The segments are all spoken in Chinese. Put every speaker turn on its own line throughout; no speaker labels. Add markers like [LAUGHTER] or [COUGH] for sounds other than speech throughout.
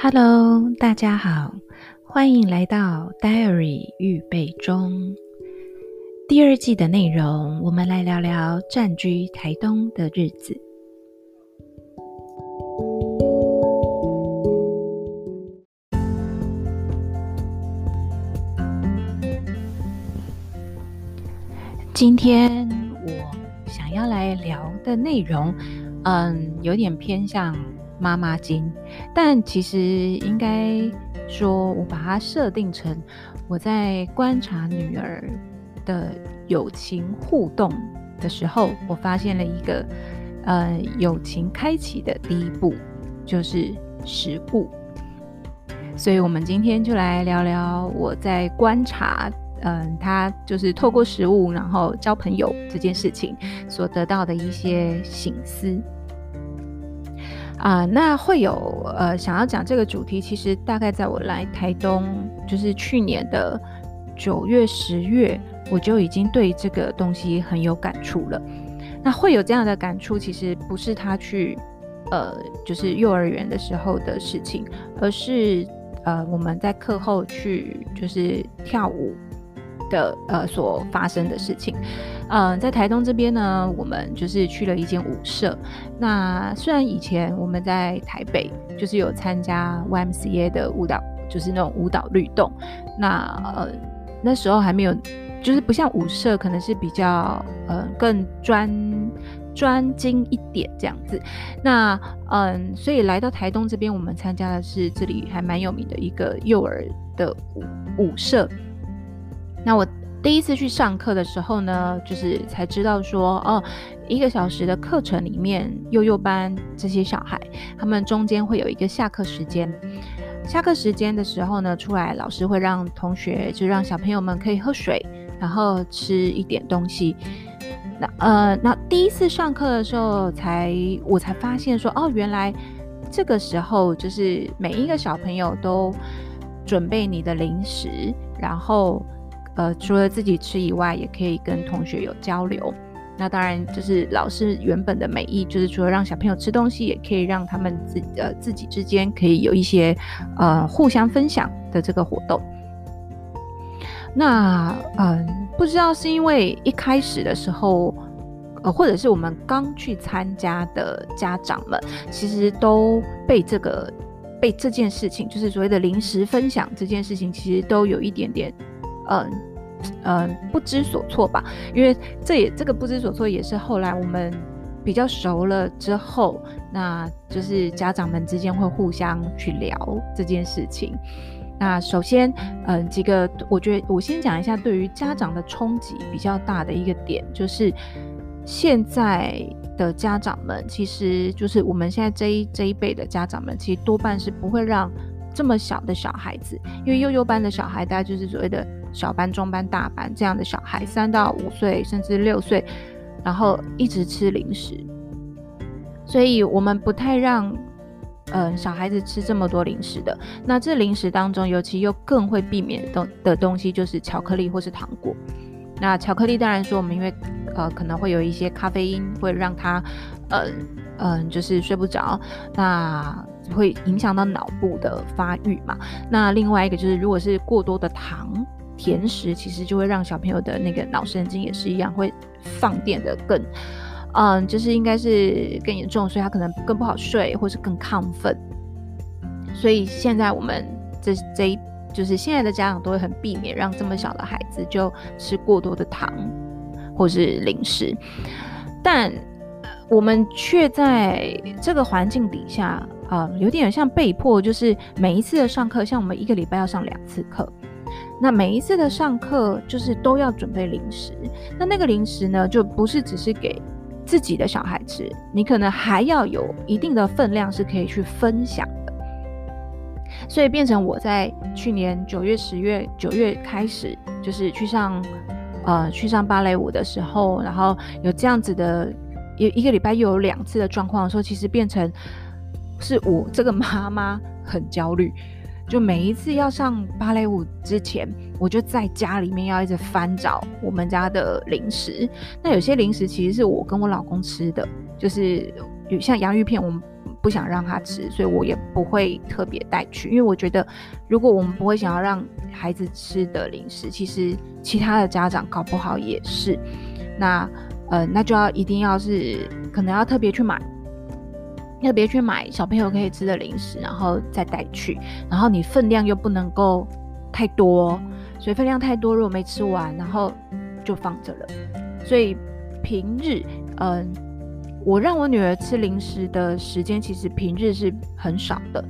Hello，大家好，欢迎来到 Diary 预备中第二季的内容。我们来聊聊暂居台东的日子。今天我想要来聊的内容，嗯，有点偏向。妈妈经，但其实应该说，我把它设定成我在观察女儿的友情互动的时候，我发现了一个呃友情开启的第一步，就是食物。所以，我们今天就来聊聊我在观察，嗯、呃，他就是透过食物然后交朋友这件事情所得到的一些醒思。啊、那会有呃想要讲这个主题，其实大概在我来台东，就是去年的九月、十月，我就已经对这个东西很有感触了。那会有这样的感触，其实不是他去呃就是幼儿园的时候的事情，而是呃我们在课后去就是跳舞。的呃所发生的事情，嗯、在台东这边呢，我们就是去了一间舞社。那虽然以前我们在台北就是有参加 YMCA 的舞蹈，就是那种舞蹈律动。那呃那时候还没有，就是不像舞社，可能是比较呃更专专精一点这样子。那嗯、所以来到台东这边，我们参加的是这里还蛮有名的一个幼儿的舞舞社。那我第一次去上课的时候呢，就是才知道说，哦，一个小时的课程里面，幼幼班这些小孩，他们中间会有一个下课时间。下课时间的时候呢，出来老师会让同学，就让小朋友们可以喝水，然后吃一点东西。那呃，那第一次上课的时候才，我才发现说，哦，原来这个时候就是每一个小朋友都准备你的零食，然后。呃，除了自己吃以外，也可以跟同学有交流。那当然，就是老师原本的美意，就是除了让小朋友吃东西，也可以让他们自呃自己之间可以有一些呃互相分享的这个活动。那嗯、不知道是因为一开始的时候，呃，或者是我们刚去参加的家长们，其实都被这个被这件事情，就是所谓的零食分享这件事情，其实都有一点点。嗯嗯，不知所措吧，因为这也这个不知所措也是后来我们比较熟了之后，那就是家长们之间会互相去聊这件事情。那首先，嗯，几个我觉得我先讲一下对于家长的冲击比较大的一个点，就是现在的家长们，其实就是我们现在这一这一辈的家长们，其实多半是不会让这么小的小孩子，因为幼幼班的小孩，大家就是所谓的。小班、中班、大班这样的小孩，三到五岁甚至六岁，然后一直吃零食，所以我们不太让嗯、呃、小孩子吃这么多零食的。那这零食当中，尤其又更会避免的的东西就是巧克力或是糖果。那巧克力当然说我们因为呃可能会有一些咖啡因，会让他嗯嗯、呃呃、就是睡不着，那会影响到脑部的发育嘛。那另外一个就是如果是过多的糖。甜食其实就会让小朋友的那个脑神经也是一样，会放电的更，嗯，就是应该是更严重，所以他可能更不好睡，或是更亢奋。所以现在我们这这一就是现在的家长都会很避免让这么小的孩子就吃过多的糖或是零食，但我们却在这个环境底下，啊、嗯，有点像被迫，就是每一次的上课，像我们一个礼拜要上两次课。那每一次的上课就是都要准备零食，那那个零食呢，就不是只是给自己的小孩吃，你可能还要有一定的分量是可以去分享的。所以变成我在去年九月、十月、九月开始，就是去上呃去上芭蕾舞的时候，然后有这样子的一一个礼拜又有两次的状况的时候，其实变成是我这个妈妈很焦虑。就每一次要上芭蕾舞之前，我就在家里面要一直翻找我们家的零食。那有些零食其实是我跟我老公吃的，就是像洋芋片，我们不想让他吃，所以我也不会特别带去，因为我觉得如果我们不会想要让孩子吃的零食，其实其他的家长搞不好也是，那呃那就要一定要是可能要特别去买。特别去买小朋友可以吃的零食，然后再带去，然后你分量又不能够太多，所以分量太多如果没吃完，然后就放着了。所以平日，嗯，我让我女儿吃零食的时间其实平日是很少的。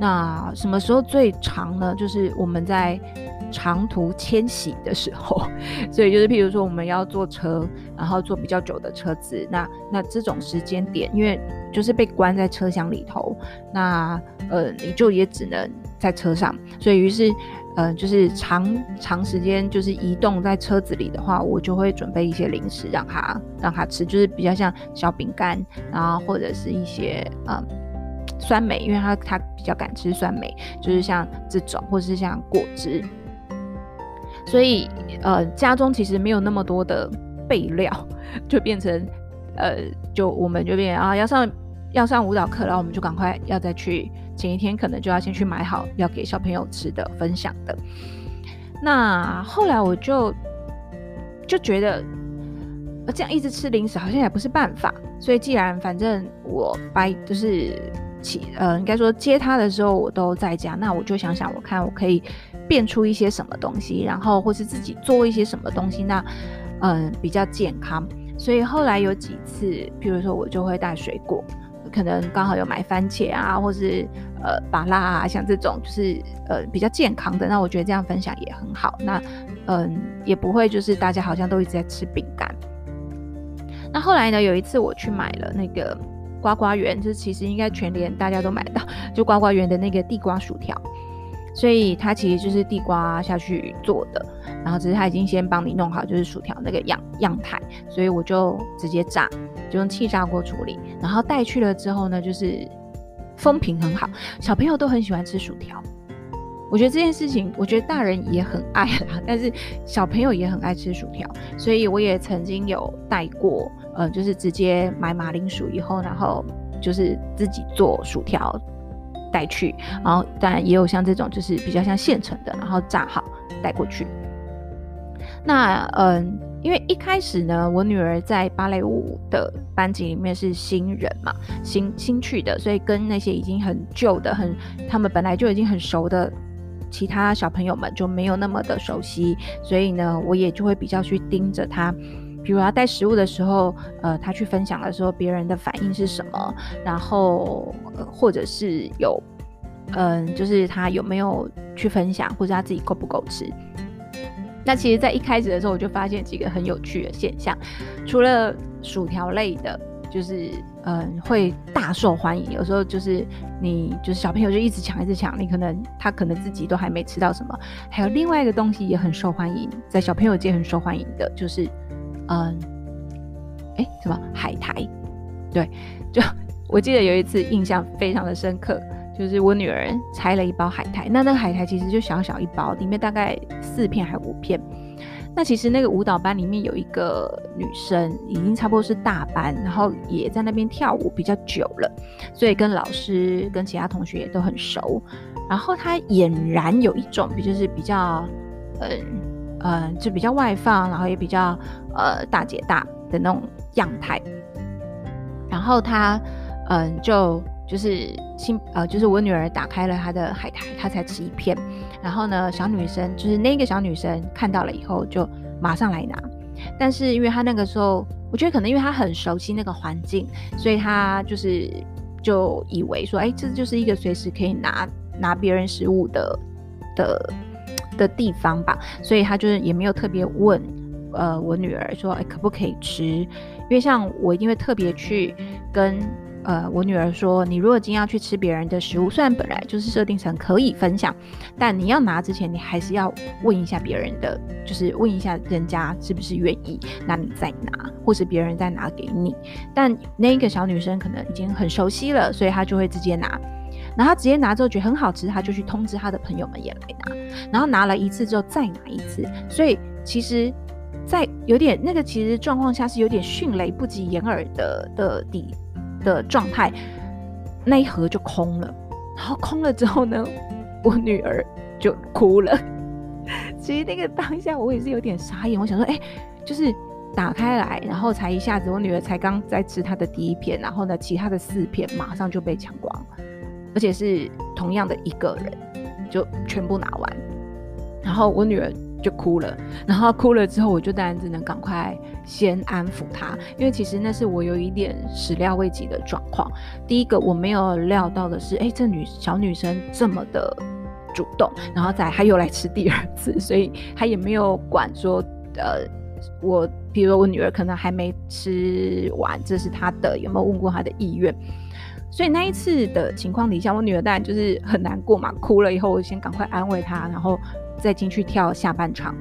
那什么时候最长呢？就是我们在。长途迁徙的时候，[LAUGHS] 所以就是譬如说我们要坐车，然后坐比较久的车子，那那这种时间点，因为就是被关在车厢里头，那呃你就也只能在车上，所以于是呃就是长长时间就是移动在车子里的话，我就会准备一些零食让他让他吃，就是比较像小饼干，然后或者是一些呃酸梅，因为他他比较敢吃酸梅，就是像这种，或是像果汁。所以，呃，家中其实没有那么多的备料，[LAUGHS] 就变成，呃，就我们就变啊，要上要上舞蹈课，然后我们就赶快要再去，前一天可能就要先去买好要给小朋友吃的、分享的。那后来我就就觉得，这样一直吃零食好像也不是办法，所以既然反正我掰就是。呃，应该说接他的时候我都在家，那我就想想，我看我可以变出一些什么东西，然后或是自己做一些什么东西，那嗯、比较健康。所以后来有几次，譬如说我就会带水果，可能刚好有买番茄啊，或是呃芭辣啊，像这种就是呃比较健康的，那我觉得这样分享也很好。那嗯、也不会就是大家好像都一直在吃饼干。那后来呢，有一次我去买了那个。瓜瓜园，就是其实应该全联大家都买得到，就瓜瓜园的那个地瓜薯条，所以它其实就是地瓜下去做的，然后只是它已经先帮你弄好，就是薯条那个样样态，所以我就直接炸，就用气炸锅处理，然后带去了之后呢，就是风评很好，小朋友都很喜欢吃薯条。我觉得这件事情，我觉得大人也很爱啦，但是小朋友也很爱吃薯条，所以我也曾经有带过，嗯，就是直接买马铃薯以后，然后就是自己做薯条带去，然后当然也有像这种就是比较像现成的，然后炸好带过去。那嗯，因为一开始呢，我女儿在芭蕾舞的班级里面是新人嘛，新新去的，所以跟那些已经很旧的、很他们本来就已经很熟的。其他小朋友们就没有那么的熟悉，所以呢，我也就会比较去盯着他，比如他带食物的时候，呃，他去分享的时候，别人的反应是什么，然后，或者是有，嗯、就是他有没有去分享，或者他自己够不够吃。那其实，在一开始的时候，我就发现几个很有趣的现象，除了薯条类的。就是嗯，会大受欢迎。有时候就是你就是小朋友就一直抢一直抢，你可能他可能自己都还没吃到什么。还有另外一个东西也很受欢迎，在小朋友界很受欢迎的，就是嗯，哎，什么海苔？对，就我记得有一次印象非常的深刻，就是我女儿拆了一包海苔，那那个海苔其实就小小一包，里面大概四片还五片。那其实那个舞蹈班里面有一个女生，已经差不多是大班，然后也在那边跳舞比较久了，所以跟老师跟其他同学也都很熟。然后她俨然有一种，就是比较，嗯嗯，就比较外放，然后也比较呃大姐大的那种样态。然后她嗯就。就是新呃，就是我女儿打开了她的海苔，她才吃一片。然后呢，小女生就是那个小女生看到了以后就马上来拿。但是因为她那个时候，我觉得可能因为她很熟悉那个环境，所以她就是就以为说，哎，这就是一个随时可以拿拿别人食物的的的地方吧。所以他就是也没有特别问呃我女儿说，哎，可不可以吃？因为像我一定会特别去跟。呃，我女儿说，你如果今天要去吃别人的食物，虽然本来就是设定成可以分享，但你要拿之前，你还是要问一下别人的，就是问一下人家是不是愿意，那你再拿，或是别人再拿给你。但那一个小女生可能已经很熟悉了，所以她就会直接拿。然后他直接拿之后觉得很好吃，他就去通知他的朋友们也来拿。然后拿了一次之后再拿一次，所以其实，在有点那个其实状况下是有点迅雷不及掩耳的的底的状态，那一盒就空了，然后空了之后呢，[LAUGHS] 我女儿就哭了。其实那个当下我也是有点傻眼，我想说，哎、就是打开来，然后才一下子，我女儿才刚在吃她的第一片，然后呢，其他的四片马上就被抢光了，而且是同样的一个人就全部拿完，然后我女儿就哭了，然后哭了之后，我就当然只能赶快先安抚她，因为其实那是我有一点始料未及的状况。第一个我没有料到的是，哎、这女小女生这么的。主动，然后再她又来吃第二次，所以她也没有管说，呃，我比如我女儿可能还没吃完，这是她的，有没有问过她的意愿？所以那一次的情况底下，我女儿当然就是很难过嘛，哭了以后，我先赶快安慰她，然后再进去跳下半场。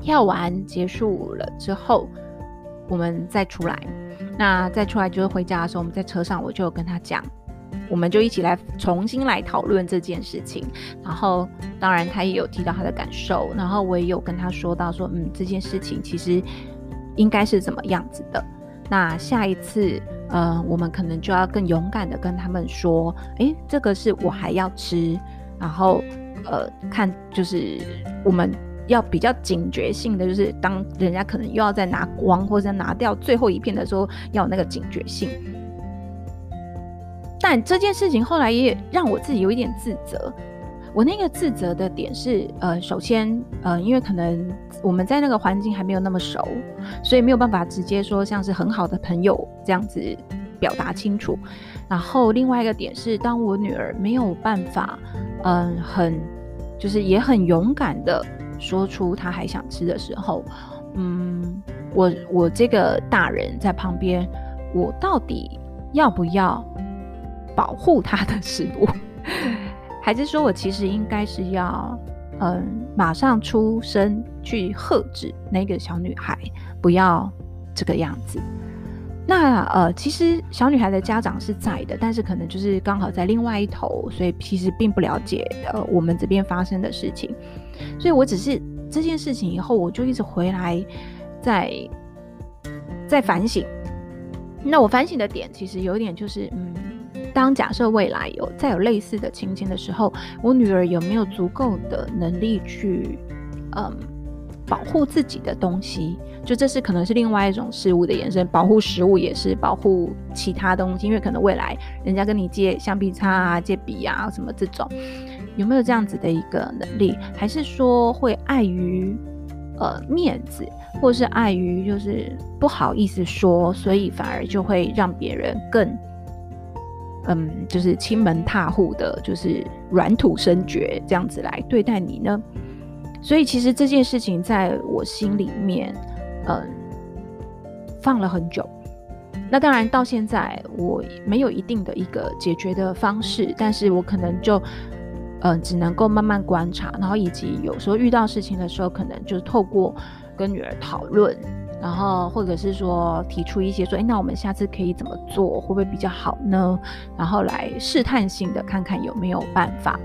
跳完结束了之后，我们再出来，那再出来就是回家的时候，我们在车上我就跟她讲。我们就一起来重新来讨论这件事情，然后当然他也有提到他的感受，然后我也有跟他说到说，嗯，这件事情其实应该是怎么样子的。那下一次，呃，我们可能就要更勇敢的跟他们说，诶，这个是我还要吃，然后呃，看就是我们要比较警觉性的，就是当人家可能又要再拿光或者拿掉最后一片的时候，要有那个警觉性。但这件事情后来也让我自己有一点自责。我那个自责的点是，呃，首先，呃，因为可能我们在那个环境还没有那么熟，所以没有办法直接说像是很好的朋友这样子表达清楚。然后另外一个点是，当我女儿没有办法，嗯、很就是也很勇敢的说出她还想吃的时候，嗯，我我这个大人在旁边，我到底要不要？保护他的食物，[LAUGHS] 还是说我其实应该是要，嗯，马上出声去喝止那个小女孩，不要这个样子。那呃，其实小女孩的家长是在的，但是可能就是刚好在另外一头，所以其实并不了解呃我们这边发生的事情。所以我只是这件事情以后，我就一直回来在在反省。那我反省的点其实有一点就是，嗯。当假设未来有再有类似的情形的时候，我女儿有没有足够的能力去，嗯，保护自己的东西？就这是可能是另外一种事物的延伸，保护食物也是保护其他东西，因为可能未来人家跟你借橡皮擦啊、借笔啊什么这种，有没有这样子的一个能力？还是说会碍于呃面子，或是碍于就是不好意思说，所以反而就会让别人更。嗯，就是亲门踏户的，就是软土深掘这样子来对待你呢。所以其实这件事情在我心里面，嗯，放了很久。那当然到现在我没有一定的一个解决的方式，但是我可能就，嗯，只能够慢慢观察，然后以及有时候遇到事情的时候，可能就透过跟女儿讨论。然后，或者是说提出一些说，哎，那我们下次可以怎么做，会不会比较好呢？然后来试探性的看看有没有办法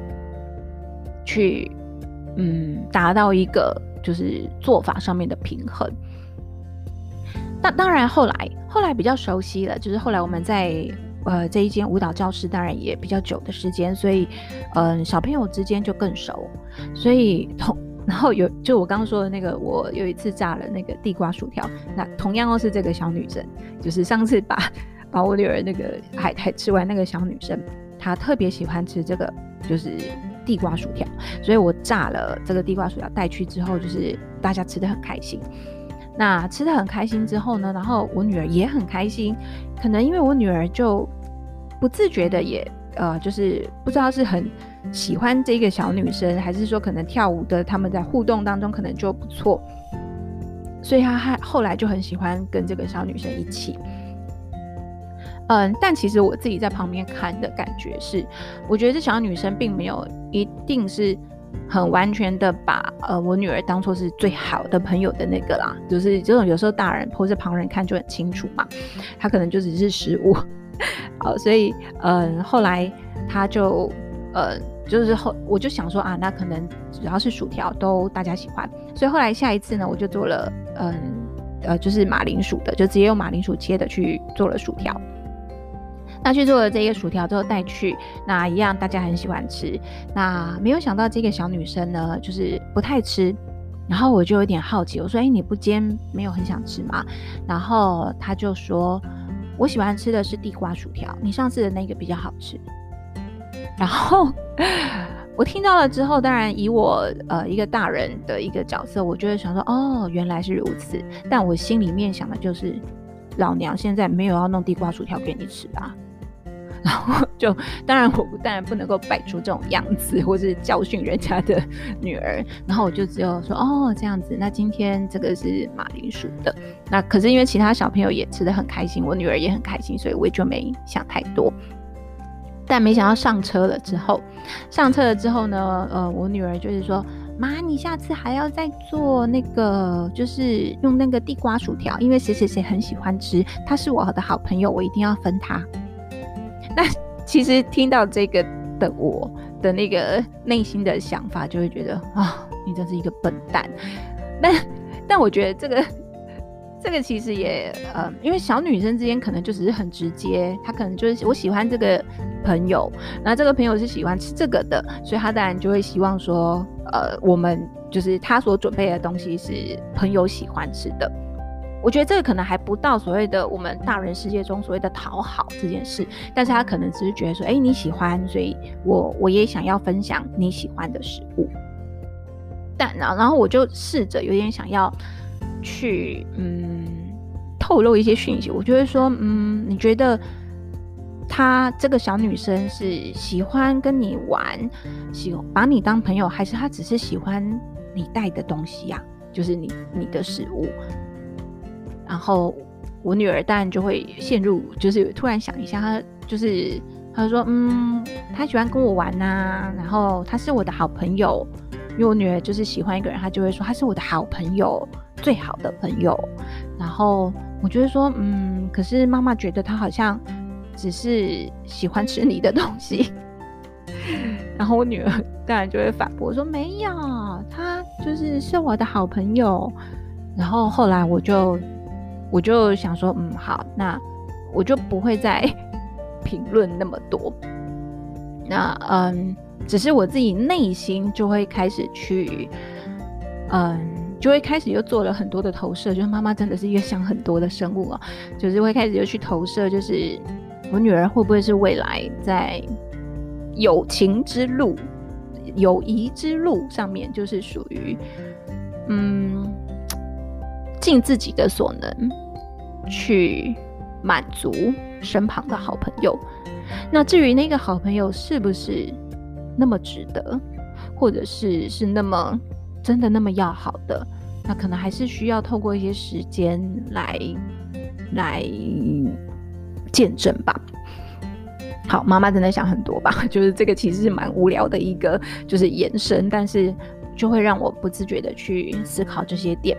去，嗯，达到一个就是做法上面的平衡。那当然，后来后来比较熟悉了，就是后来我们在呃这一间舞蹈教室，当然也比较久的时间，所以嗯、小朋友之间就更熟，所以同。然后有，就我刚刚说的那个，我有一次炸了那个地瓜薯条，那同样都是这个小女生，就是上次把把我女儿那个海苔吃完那个小女生，她特别喜欢吃这个就是地瓜薯条，所以我炸了这个地瓜薯条带去之后，就是大家吃的很开心。那吃的很开心之后呢，然后我女儿也很开心，可能因为我女儿就不自觉的也呃，就是不知道是很。喜欢这个小女生，还是说可能跳舞的他们在互动当中可能就不错，所以他还后来就很喜欢跟这个小女生一起。嗯，但其实我自己在旁边看的感觉是，我觉得这小女生并没有一定是很完全的把呃我女儿当做是最好的朋友的那个啦，就是这种有时候大人或是旁人看就很清楚嘛，她可能就只是食物。[LAUGHS] 好，所以嗯，后来他就呃。就是后，我就想说啊，那可能只要是薯条都大家喜欢，所以后来下一次呢，我就做了，嗯，呃，就是马铃薯的，就直接用马铃薯切的去做了薯条。那去做了这个薯条之后带去，那一样大家很喜欢吃。那没有想到这个小女生呢，就是不太吃。然后我就有点好奇，我说：“哎，你不煎没有很想吃吗？”然后她就说：“我喜欢吃的是地瓜薯条，你上次的那个比较好吃。”然后我听到了之后，当然以我呃一个大人的一个角色，我就会想说：“哦，原来是如此。”但我心里面想的就是，老娘现在没有要弄地瓜薯条给你吃啊。然后就当然我当然不能够摆出这种样子，或是教训人家的女儿。然后我就只有说哦这样子，那今天这个是马铃薯的。那可是因为其他小朋友也吃得很开心，我女儿也很开心，所以我也就没想太多。但没想到上车了之后，上车了之后呢，呃，我女儿就是说妈，你下次还要再做那个，就是用那个地瓜薯条，因为谁谁谁很喜欢吃，他是我的好朋友，我一定要分他。那其实听到这个的我的那个内心的想法，就会觉得啊，你真是一个笨蛋。但但我觉得这个这个其实也呃，因为小女生之间可能就只是很直接，她可能就是我喜欢这个朋友，那这个朋友是喜欢吃这个的，所以她当然就会希望说，呃，我们就是她所准备的东西是朋友喜欢吃的。我觉得这个可能还不到所谓的我们大人世界中所谓的讨好这件事，但是他可能只是觉得说，哎，你喜欢，所以我我也想要分享你喜欢的食物。但然，然后我就试着有点想要去嗯透露一些讯息，我就会说，嗯，你觉得她这个小女生是喜欢跟你玩，喜把你当朋友，还是她只是喜欢你带的东西呀？就是你你的食物。然后我女儿当然就会陷入，就是突然想一下，她就是她说，嗯，她喜欢跟我玩呐、然后她是我的好朋友，因为我女儿就是喜欢一个人，她就会说她是我的好朋友，最好的朋友。然后我就会说，嗯，可是妈妈觉得她好像只是喜欢吃你的东西。[LAUGHS] 然后我女儿当然就会反驳说，没有，她就是是我的好朋友。然后后来我就。我就想说，嗯，好，那我就不会再 [LAUGHS] 评论那么多。那嗯，只是我自己内心就会开始去，嗯，就会开始又做了很多的投射。就是妈妈真的是一个想很多的生物啊，就是会开始又去投射，就是我女儿会不会是未来在友情之路、友谊之路上面，就是属于嗯。尽自己的所能去满足身旁的好朋友。那至于那个好朋友是不是那么值得，或者是是那么真的那么要好的，那可能还是需要透过一些时间来来见证吧。好，妈妈真的想很多吧？[LAUGHS] 就是这个其实是蛮无聊的一个就是延伸，但是就会让我不自觉的去思考这些点。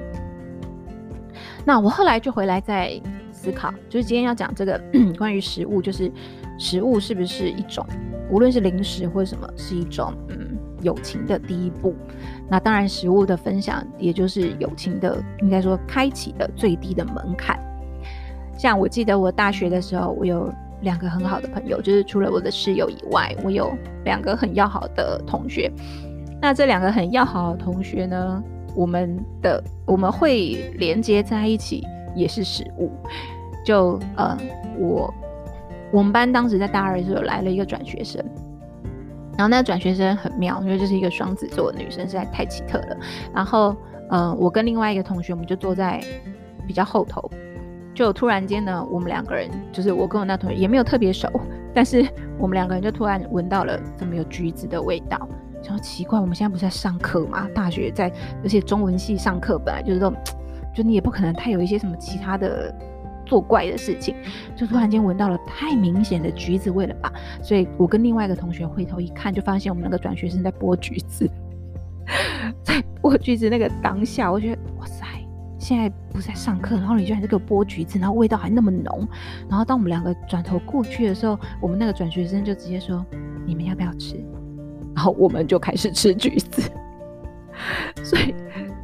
那我后来就回来再思考，就是今天要讲这个 [CLEARS THROAT] 关于食物，就是食物是不是一种，无论是零食或者什么，是一种嗯友情的第一步。那当然，食物的分享也就是友情的，应该说开启的最低的门槛。像我记得我大学的时候，我有两个很好的朋友，就是除了我的室友以外，我有两个很要好的同学。那这两个很要好的同学呢，我们的我们会连接在一起，也是食物。就呃，我我们班当时在大二的时候来了一个转学生，然后那个转学生很妙，因为这是一个双子座的女生，实在太奇特了。然后呃，我跟另外一个同学，我们就坐在比较后头，就突然间呢，我们两个人就是我跟我那同学也没有特别熟，但是我们两个人就突然闻到了怎么有橘子的味道。想说奇怪，我们现在不是在上课吗？大学在，而且中文系上课本来就是这种，就你也不可能太有一些什么其他的作怪的事情，就突然间闻到了太明显的橘子味了吧？所以我跟另外一个同学回头一看，就发现我们那个转学生在剥橘子，[LAUGHS] 在剥橘子那个当下，我觉得哇塞，现在不是在上课，然后你居然在给我剥橘子，然后味道还那么浓，然后当我们两个转头过去的时候，我们那个转学生就直接说：“你们要不要吃？”然后我们就开始吃橘子，[LAUGHS] 所以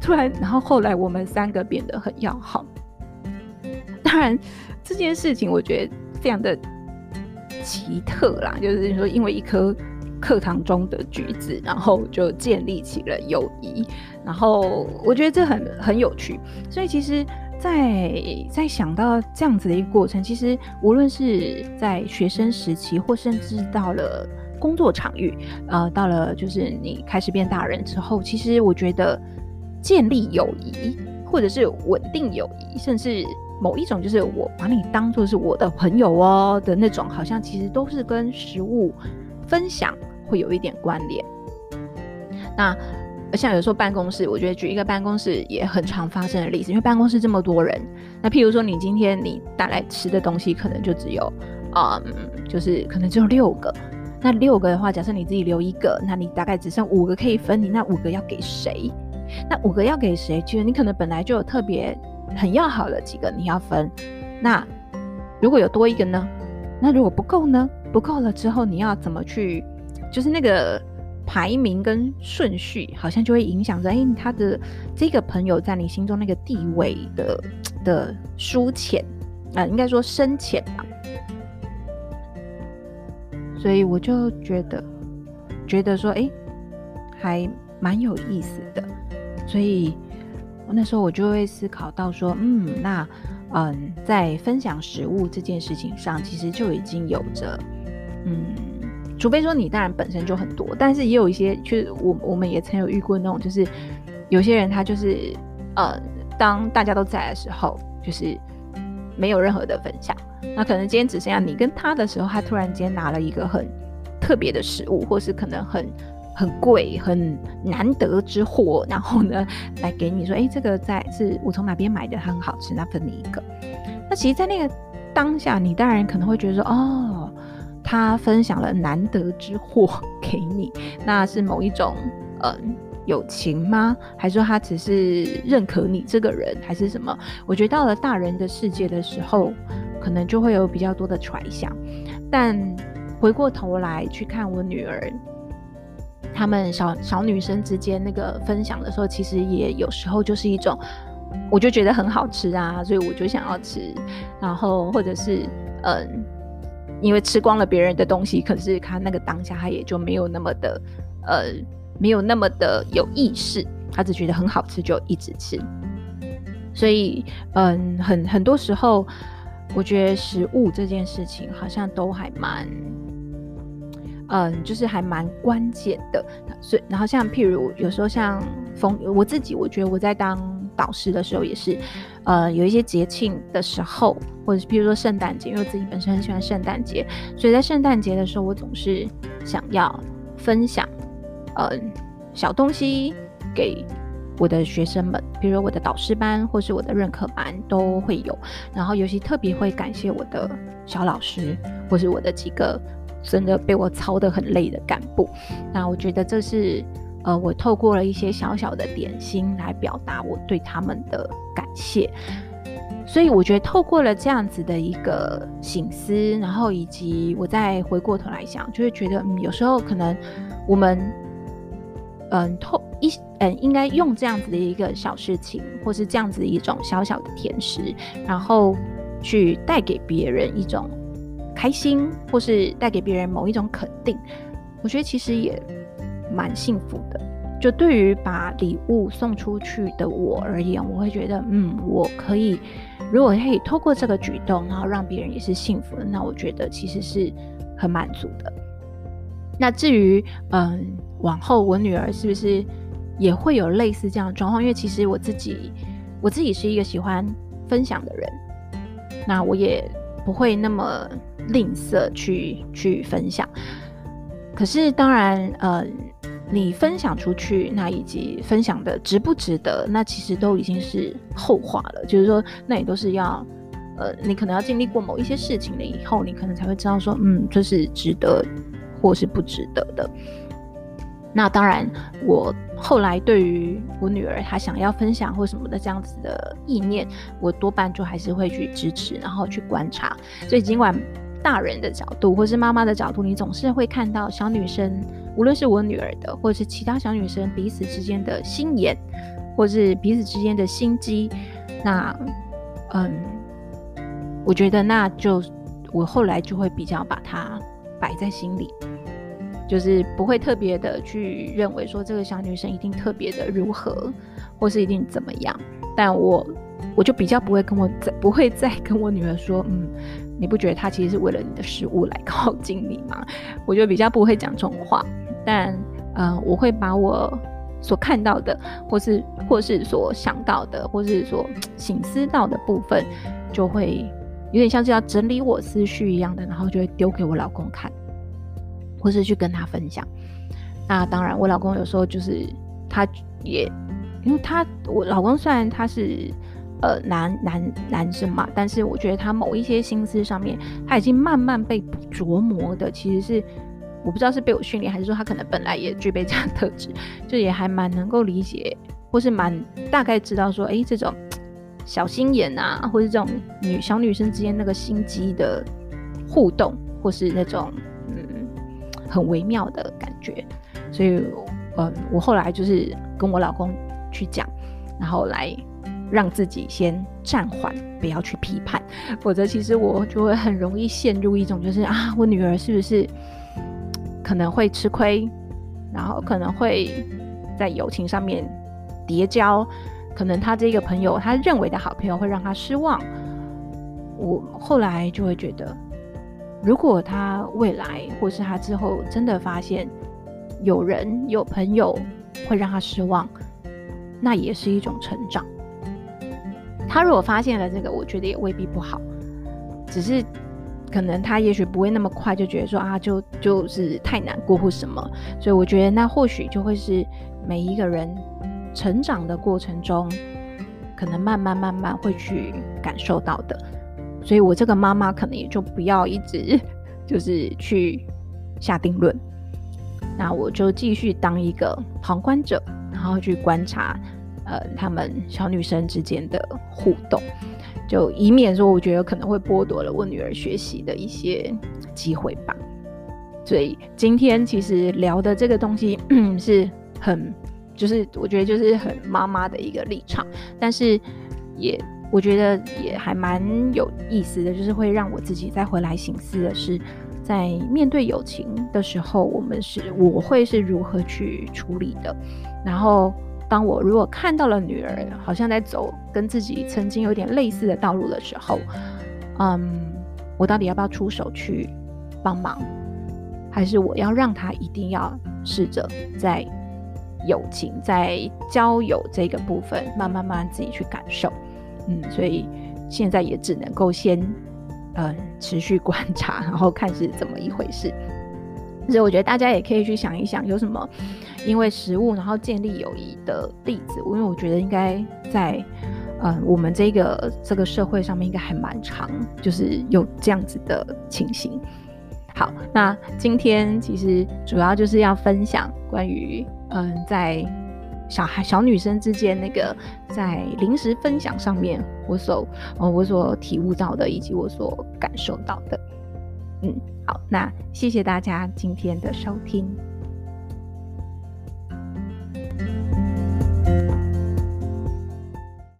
突然，然后后来我们三个变得很要好。当然，这件事情我觉得非常的奇特啦，就是说因为一颗课堂中的橘子，然后就建立起了友谊，然后我觉得这很很有趣，所以其实。在在想到这样子的一个过程，其实无论是在学生时期，或甚至到了工作场域，呃，到了就是你开始变大人之后，其实我觉得建立友谊，或者是稳定友谊，甚至某一种就是我把你当做是我的朋友哦的那种，好像其实都是跟食物分享会有一点关联。那。像有时候办公室，我觉得举一个办公室也很常发生的例子，因为办公室这么多人，那譬如说你今天你带来吃的东西可能就只有，嗯，就是可能只有六个，那六个的话，假设你自己留一个，那你大概只剩五个可以分，你那五个要给谁？那五个要给谁？其实你可能本来就有特别很要好的几个你要分，那如果有多一个呢？那如果不够呢？不够了之后你要怎么去？就是那个。排名跟顺序好像就会影响着，哎，他的这个朋友在你心中那个地位的的疏浅，啊、应该说深浅吧。所以我就觉得，觉得说，哎，还蛮有意思的。所以我那时候我就会思考到说，嗯，那嗯，在分享食物这件事情上，其实就已经有着，嗯。除非说你当然本身就很多，但是也有一些，就是我我们也曾有遇过那种，就是有些人他就是呃，当大家都在的时候，就是没有任何的分享。那可能今天只剩下你跟他的时候，他突然间拿了一个很特别的食物，或是可能很很贵、很难得之货，然后呢 [LAUGHS] 来给你说，哎，这个在是我从哪边买的，它很好吃，那分你一个。那其实，在那个当下，你当然可能会觉得说，哦。他分享了难得之货给你，那是某一种嗯友情吗？还是说他只是认可你这个人，还是什么？我觉得到了大人的世界的时候，可能就会有比较多的揣想。但回过头来去看我女儿，他们小小女生之间那个分享的时候，其实也有时候就是一种，我就觉得很好吃啊，所以我就想要吃，然后或者是嗯。因为吃光了别人的东西，可是他那个当下他也就没有那么的，呃，没有那么的有意识，他只觉得很好吃就一直吃。所以，嗯，很很多时候，我觉得食物这件事情好像都还蛮，嗯，就是还蛮关键的。所以，然后像譬如有时候像逢我自己，我觉得我在当。导师的时候也是，呃，有一些节庆的时候，或者是比如说圣诞节，因为我自己本身很喜欢圣诞节，所以在圣诞节的时候，我总是想要分享，呃，小东西给我的学生们，比如我的导师班或是我的任课班都会有，然后尤其特别会感谢我的小老师，或是我的几个真的被我操得很累的干部，那我觉得这是。呃，我透过了一些小小的点心来表达我对他们的感谢，所以我觉得透过了这样子的一个醒思，然后以及我再回过头来想，就会觉得，嗯，有时候可能我们，嗯，透一，嗯，应该用这样子的一个小事情，或是这样子的一种小小的甜食，然后去带给别人一种开心，或是带给别人某一种肯定，我觉得其实也。蛮幸福的，就对于把礼物送出去的我而言，我会觉得，嗯，我可以，如果可以透过这个举动，然后让别人也是幸福的，那我觉得其实是很满足的。那至于，嗯，往后我女儿是不是也会有类似这样的状况？因为其实我自己，我自己是一个喜欢分享的人，那我也不会那么吝啬去去分享。可是当然，呃。你分享出去，那以及分享的值不值得，那其实都已经是后话了。就是说，那也都是要，呃，你可能要经历过某一些事情了以后，你可能才会知道说，嗯，这是值得或是不值得的。那当然，我后来对于我女儿她想要分享或什么的这样子的意念，我多半就还是会去支持，然后去观察。所以，尽管大人的角度或是妈妈的角度，你总是会看到小女生。无论是我女儿的，或者是其他小女生彼此之间的心眼，或是彼此之间的心机，那，嗯，我觉得那就我后来就会比较把它摆在心里，就是不会特别的去认为说这个小女生一定特别的如何，或是一定怎么样。但我我就比较不会跟我再 [LAUGHS] 不会再跟我女儿说，嗯，你不觉得她其实是为了你的食物来靠近你吗？我就比较不会讲这种话。但嗯、呃，我会把我所看到的，或是或是所想到的，或是所醒思到的部分，就会有点像是要整理我思绪一样的，然后就会丢给我老公看，或是去跟他分享。那当然，我老公有时候就是他也，因为他我老公虽然他是呃男男男生嘛，但是我觉得他某一些心思上面，他已经慢慢被琢磨的，其实是。我不知道是被我训练，还是说他可能本来也具备这样特质，就也还蛮能够理解，或是蛮大概知道说，哎、这种小心眼啊，或是这种女小女生之间那个心机的互动，或是那种很微妙的感觉。所以，嗯，我后来就是跟我老公去讲，然后来让自己先暂缓，不要去批判，否则其实我就会很容易陷入一种就是啊，我女儿是不是？可能会吃亏，然后可能会在友情上面跌跤，可能他这个朋友他认为的好朋友会让他失望。我后来就会觉得，如果他未来或是他之后真的发现有人有朋友会让他失望，那也是一种成长。他如果发现了这个，我觉得也未必不好，只是。可能他也许不会那么快就觉得说啊，就就是太难过或什么，所以我觉得那或许就会是每一个人成长的过程中，可能慢慢慢慢会去感受到的。所以我这个妈妈可能也就不要一直就是去下定论，那我就继续当一个旁观者，然后去观察呃他们小女生之间的互动。就以免说，我觉得可能会剥夺了我女儿学习的一些机会吧。所以今天其实聊的这个东西是很，就是我觉得就是很妈妈的一个立场，但是也我觉得也还蛮有意思的，就是会让我自己再回来省思的是，在面对友情的时候，我们是我会是如何去处理的，然后。当我如果看到了女儿好像在走跟自己曾经有点类似的道路的时候，嗯，我到底要不要出手去帮忙，还是我要让她一定要试着在友情、在交友这个部分慢慢慢自己去感受？嗯，所以现在也只能够先嗯持续观察，然后看是怎么一回事。所以我觉得大家也可以去想一想，有什么因为食物然后建立友谊的例子。因为我觉得应该在嗯我们这个这个社会上面应该还蛮长，就是有这样子的情形。好，那今天其实主要就是要分享关于嗯在小孩、小女生之间，那个在零食分享上面，我所哦，我所体悟到的，以及我所感受到的，嗯，好，那谢谢大家今天的收听。